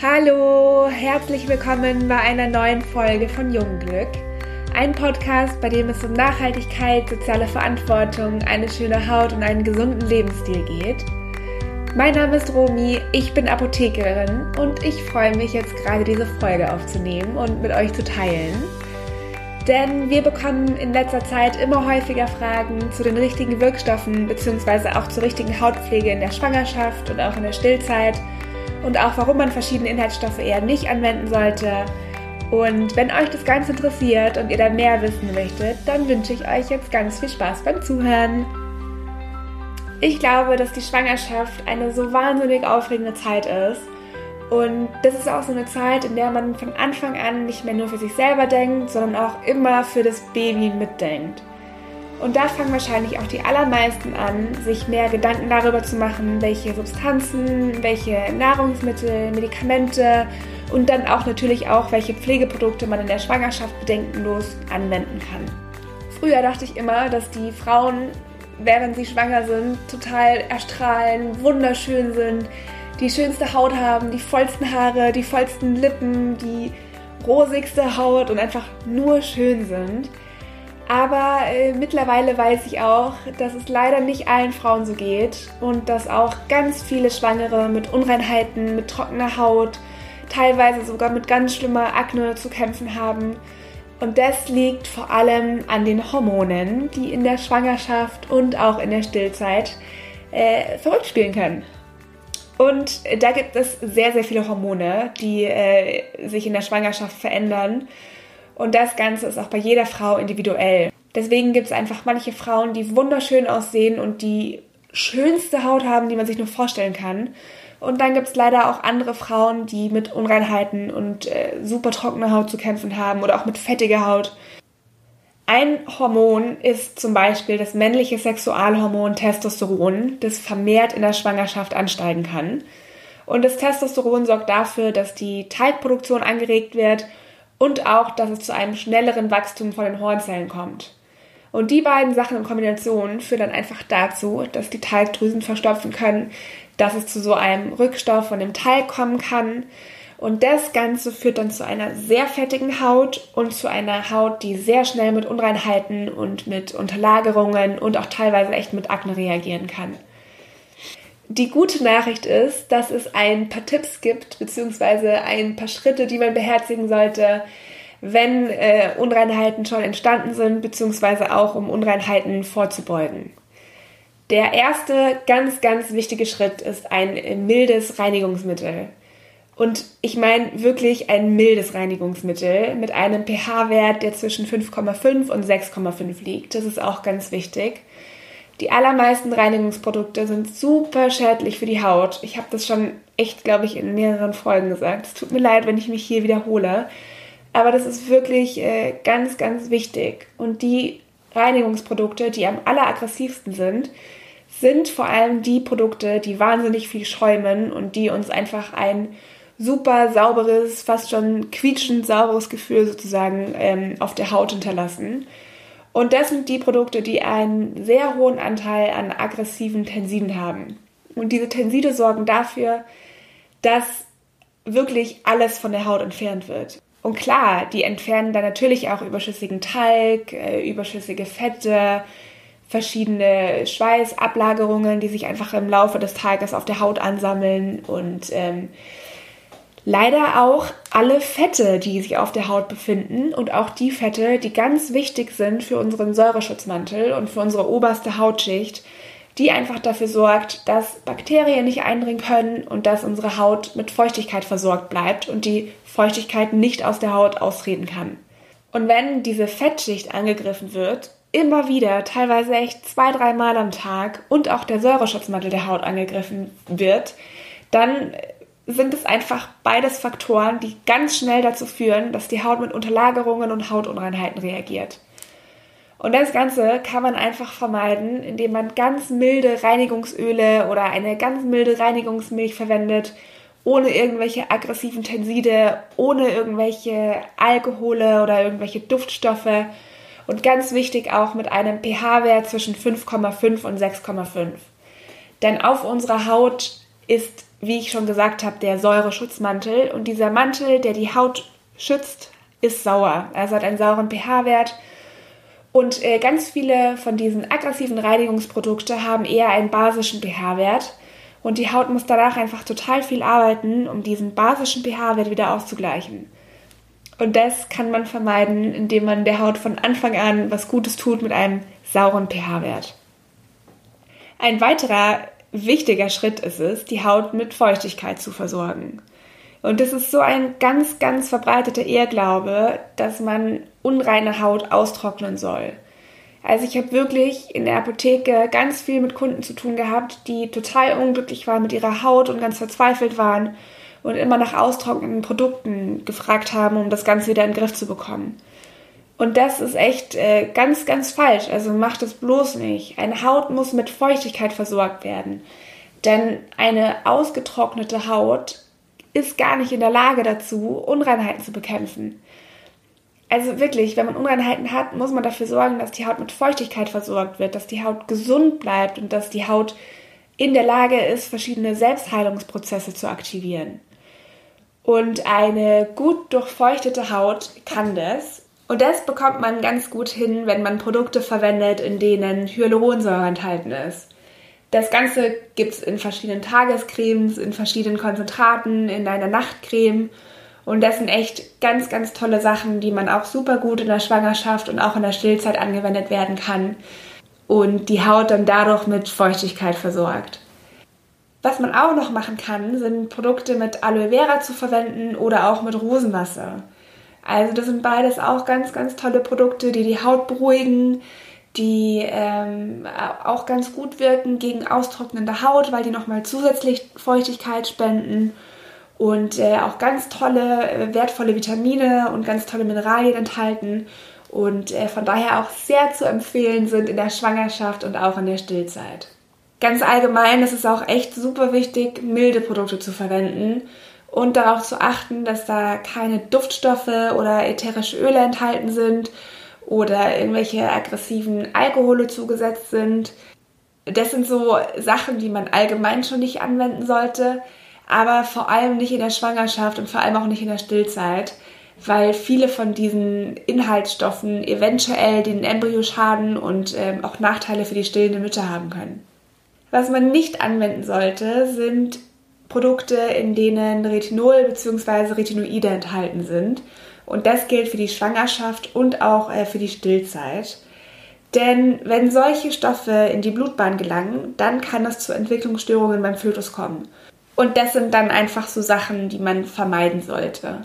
Hallo, herzlich willkommen bei einer neuen Folge von Jungglück. Ein Podcast, bei dem es um Nachhaltigkeit, soziale Verantwortung, eine schöne Haut und einen gesunden Lebensstil geht. Mein Name ist Romi, ich bin Apothekerin und ich freue mich jetzt gerade diese Folge aufzunehmen und mit euch zu teilen. Denn wir bekommen in letzter Zeit immer häufiger Fragen zu den richtigen Wirkstoffen bzw. auch zur richtigen Hautpflege in der Schwangerschaft und auch in der Stillzeit und auch warum man verschiedene Inhaltsstoffe eher nicht anwenden sollte. Und wenn euch das Ganze interessiert und ihr da mehr wissen möchtet, dann wünsche ich euch jetzt ganz viel Spaß beim Zuhören. Ich glaube, dass die Schwangerschaft eine so wahnsinnig aufregende Zeit ist. Und das ist auch so eine Zeit, in der man von Anfang an nicht mehr nur für sich selber denkt, sondern auch immer für das Baby mitdenkt. Und da fangen wahrscheinlich auch die allermeisten an, sich mehr Gedanken darüber zu machen, welche Substanzen, welche Nahrungsmittel, Medikamente und dann auch natürlich auch, welche Pflegeprodukte man in der Schwangerschaft bedenkenlos anwenden kann. Früher dachte ich immer, dass die Frauen, während sie schwanger sind, total erstrahlen, wunderschön sind, die schönste Haut haben, die vollsten Haare, die vollsten Lippen, die rosigste Haut und einfach nur schön sind. Aber äh, mittlerweile weiß ich auch, dass es leider nicht allen Frauen so geht und dass auch ganz viele Schwangere mit Unreinheiten, mit trockener Haut, teilweise sogar mit ganz schlimmer Akne zu kämpfen haben. Und das liegt vor allem an den Hormonen, die in der Schwangerschaft und auch in der Stillzeit äh, verrückt spielen können. Und da gibt es sehr, sehr viele Hormone, die äh, sich in der Schwangerschaft verändern und das Ganze ist auch bei jeder Frau individuell. Deswegen gibt es einfach manche Frauen, die wunderschön aussehen und die schönste Haut haben, die man sich nur vorstellen kann. Und dann gibt es leider auch andere Frauen, die mit Unreinheiten und äh, super trockener Haut zu kämpfen haben oder auch mit fettiger Haut. Ein Hormon ist zum Beispiel das männliche Sexualhormon Testosteron, das vermehrt in der Schwangerschaft ansteigen kann. Und das Testosteron sorgt dafür, dass die Teigproduktion angeregt wird und auch, dass es zu einem schnelleren Wachstum von den Hornzellen kommt. Und die beiden Sachen in Kombination führen dann einfach dazu, dass die Talgdrüsen verstopfen können, dass es zu so einem Rückstoff von dem Talg kommen kann. Und das Ganze führt dann zu einer sehr fettigen Haut und zu einer Haut, die sehr schnell mit Unreinheiten und mit Unterlagerungen und auch teilweise echt mit Akne reagieren kann. Die gute Nachricht ist, dass es ein paar Tipps gibt, beziehungsweise ein paar Schritte, die man beherzigen sollte, wenn äh, Unreinheiten schon entstanden sind, beziehungsweise auch um Unreinheiten vorzubeugen. Der erste ganz, ganz wichtige Schritt ist ein mildes Reinigungsmittel. Und ich meine wirklich ein mildes Reinigungsmittel mit einem pH-Wert, der zwischen 5,5 und 6,5 liegt. Das ist auch ganz wichtig. Die allermeisten Reinigungsprodukte sind super schädlich für die Haut. Ich habe das schon echt, glaube ich, in mehreren Folgen gesagt. Es tut mir leid, wenn ich mich hier wiederhole. Aber das ist wirklich äh, ganz, ganz wichtig. Und die Reinigungsprodukte, die am alleraggressivsten sind, sind vor allem die Produkte, die wahnsinnig viel schäumen und die uns einfach ein super sauberes, fast schon quietschend sauberes Gefühl sozusagen ähm, auf der Haut hinterlassen. Und das sind die Produkte, die einen sehr hohen Anteil an aggressiven Tensiden haben. Und diese Tenside sorgen dafür, dass wirklich alles von der Haut entfernt wird. Und klar, die entfernen dann natürlich auch überschüssigen Talg, äh, überschüssige Fette, verschiedene Schweißablagerungen, die sich einfach im Laufe des Tages auf der Haut ansammeln und ähm, leider auch alle Fette, die sich auf der Haut befinden und auch die Fette, die ganz wichtig sind für unseren Säureschutzmantel und für unsere oberste Hautschicht, die einfach dafür sorgt, dass Bakterien nicht eindringen können und dass unsere Haut mit Feuchtigkeit versorgt bleibt und die Feuchtigkeit nicht aus der Haut austreten kann. Und wenn diese Fettschicht angegriffen wird, immer wieder, teilweise echt zwei, dreimal am Tag und auch der Säureschutzmantel der Haut angegriffen wird, dann sind es einfach beides Faktoren, die ganz schnell dazu führen, dass die Haut mit Unterlagerungen und Hautunreinheiten reagiert. Und das Ganze kann man einfach vermeiden, indem man ganz milde Reinigungsöle oder eine ganz milde Reinigungsmilch verwendet, ohne irgendwelche aggressiven Tenside, ohne irgendwelche Alkohole oder irgendwelche Duftstoffe und ganz wichtig auch mit einem pH-Wert zwischen 5,5 und 6,5. Denn auf unserer Haut ist wie ich schon gesagt habe, der Säureschutzmantel. Und dieser Mantel, der die Haut schützt, ist sauer. Also hat einen sauren pH-Wert. Und äh, ganz viele von diesen aggressiven Reinigungsprodukten haben eher einen basischen pH-Wert. Und die Haut muss danach einfach total viel arbeiten, um diesen basischen pH-Wert wieder auszugleichen. Und das kann man vermeiden, indem man der Haut von Anfang an was Gutes tut mit einem sauren pH-Wert. Ein weiterer wichtiger Schritt ist es, die Haut mit Feuchtigkeit zu versorgen. Und es ist so ein ganz, ganz verbreiteter Irrglaube, dass man unreine Haut austrocknen soll. Also ich habe wirklich in der Apotheke ganz viel mit Kunden zu tun gehabt, die total unglücklich waren mit ihrer Haut und ganz verzweifelt waren und immer nach austrocknenden Produkten gefragt haben, um das Ganze wieder in den Griff zu bekommen. Und das ist echt äh, ganz, ganz falsch. Also macht es bloß nicht. Eine Haut muss mit Feuchtigkeit versorgt werden. Denn eine ausgetrocknete Haut ist gar nicht in der Lage dazu, Unreinheiten zu bekämpfen. Also wirklich, wenn man Unreinheiten hat, muss man dafür sorgen, dass die Haut mit Feuchtigkeit versorgt wird, dass die Haut gesund bleibt und dass die Haut in der Lage ist, verschiedene Selbstheilungsprozesse zu aktivieren. Und eine gut durchfeuchtete Haut kann das. Und das bekommt man ganz gut hin, wenn man Produkte verwendet, in denen Hyaluronsäure enthalten ist. Das Ganze gibt es in verschiedenen Tagescremes, in verschiedenen Konzentraten, in einer Nachtcreme. Und das sind echt ganz, ganz tolle Sachen, die man auch super gut in der Schwangerschaft und auch in der Stillzeit angewendet werden kann. Und die Haut dann dadurch mit Feuchtigkeit versorgt. Was man auch noch machen kann, sind Produkte mit Aloe Vera zu verwenden oder auch mit Rosenwasser. Also das sind beides auch ganz, ganz tolle Produkte, die die Haut beruhigen, die ähm, auch ganz gut wirken gegen austrocknende Haut, weil die nochmal zusätzlich Feuchtigkeit spenden und äh, auch ganz tolle, äh, wertvolle Vitamine und ganz tolle Mineralien enthalten und äh, von daher auch sehr zu empfehlen sind in der Schwangerschaft und auch in der Stillzeit. Ganz allgemein ist es auch echt super wichtig, milde Produkte zu verwenden und darauf zu achten, dass da keine Duftstoffe oder ätherische Öle enthalten sind oder irgendwelche aggressiven Alkohole zugesetzt sind. Das sind so Sachen, die man allgemein schon nicht anwenden sollte, aber vor allem nicht in der Schwangerschaft und vor allem auch nicht in der Stillzeit, weil viele von diesen Inhaltsstoffen eventuell den Embryo schaden und ähm, auch Nachteile für die stillende Mütter haben können. Was man nicht anwenden sollte, sind Produkte, in denen Retinol bzw. Retinoide enthalten sind. Und das gilt für die Schwangerschaft und auch äh, für die Stillzeit. Denn wenn solche Stoffe in die Blutbahn gelangen, dann kann es zu Entwicklungsstörungen beim Fötus kommen. Und das sind dann einfach so Sachen, die man vermeiden sollte.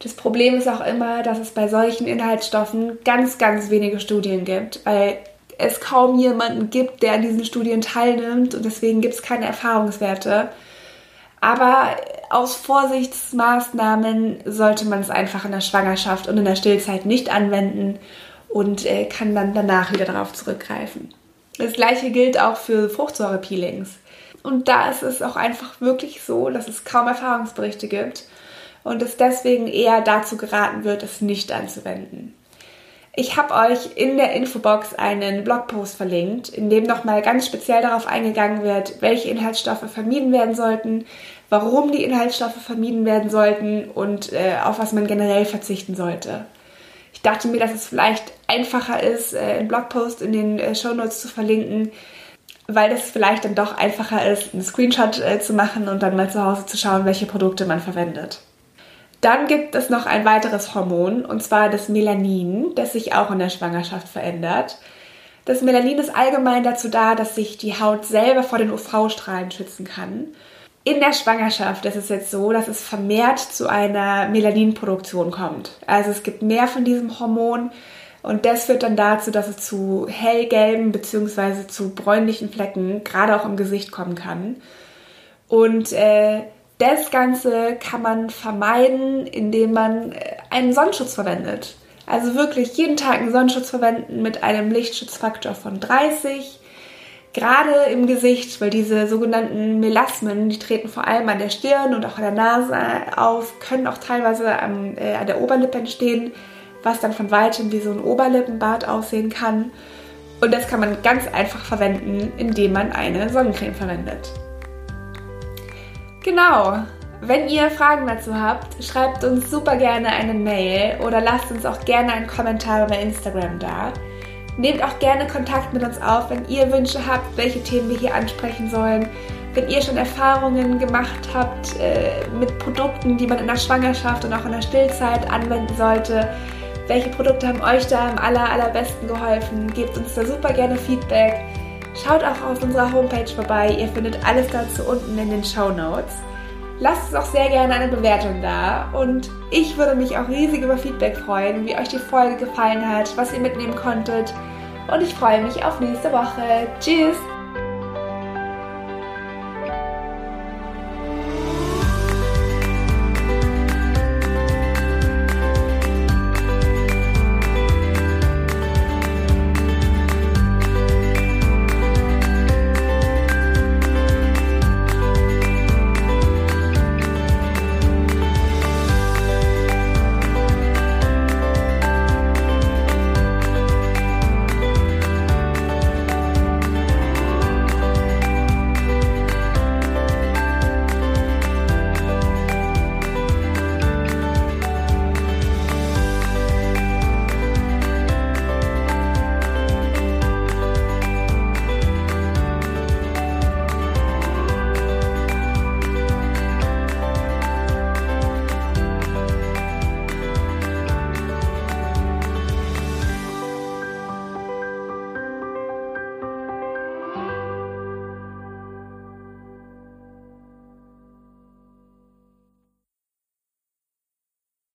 Das Problem ist auch immer, dass es bei solchen Inhaltsstoffen ganz, ganz wenige Studien gibt, weil es kaum jemanden gibt, der an diesen Studien teilnimmt und deswegen gibt es keine Erfahrungswerte. Aber aus Vorsichtsmaßnahmen sollte man es einfach in der Schwangerschaft und in der Stillzeit nicht anwenden und äh, kann dann danach wieder darauf zurückgreifen. Das gleiche gilt auch für Fruchtsäurepeelings. Und da ist es auch einfach wirklich so, dass es kaum Erfahrungsberichte gibt und es deswegen eher dazu geraten wird, es nicht anzuwenden. Ich habe euch in der Infobox einen Blogpost verlinkt, in dem nochmal ganz speziell darauf eingegangen wird, welche Inhaltsstoffe vermieden werden sollten, warum die Inhaltsstoffe vermieden werden sollten und äh, auf was man generell verzichten sollte. Ich dachte mir, dass es vielleicht einfacher ist, äh, einen Blogpost in den äh, Shownotes zu verlinken, weil es vielleicht dann doch einfacher ist, einen Screenshot äh, zu machen und dann mal zu Hause zu schauen, welche Produkte man verwendet. Dann gibt es noch ein weiteres Hormon, und zwar das Melanin, das sich auch in der Schwangerschaft verändert. Das Melanin ist allgemein dazu da, dass sich die Haut selber vor den UV-Strahlen schützen kann. In der Schwangerschaft ist es jetzt so, dass es vermehrt zu einer Melaninproduktion kommt. Also es gibt mehr von diesem Hormon und das führt dann dazu, dass es zu hellgelben bzw. zu bräunlichen Flecken, gerade auch im Gesicht kommen kann. Und äh, das Ganze kann man vermeiden, indem man äh, einen Sonnenschutz verwendet. Also wirklich jeden Tag einen Sonnenschutz verwenden mit einem Lichtschutzfaktor von 30. Gerade im Gesicht, weil diese sogenannten Melasmen, die treten vor allem an der Stirn und auch an der Nase auf, können auch teilweise an, äh, an der Oberlippe entstehen, was dann von weitem wie so ein Oberlippenbart aussehen kann. Und das kann man ganz einfach verwenden, indem man eine Sonnencreme verwendet. Genau. Wenn ihr Fragen dazu habt, schreibt uns super gerne eine Mail oder lasst uns auch gerne einen Kommentar bei Instagram da. Nehmt auch gerne Kontakt mit uns auf, wenn ihr Wünsche habt, welche Themen wir hier ansprechen sollen. Wenn ihr schon Erfahrungen gemacht habt äh, mit Produkten, die man in der Schwangerschaft und auch in der Stillzeit anwenden sollte, welche Produkte haben euch da am aller, allerbesten geholfen? Gebt uns da super gerne Feedback. Schaut auch auf unserer Homepage vorbei. Ihr findet alles dazu unten in den Show Notes. Lasst uns auch sehr gerne eine Bewertung da. Und ich würde mich auch riesig über Feedback freuen, wie euch die Folge gefallen hat, was ihr mitnehmen konntet. Und ich freue mich auf nächste Woche. Tschüss!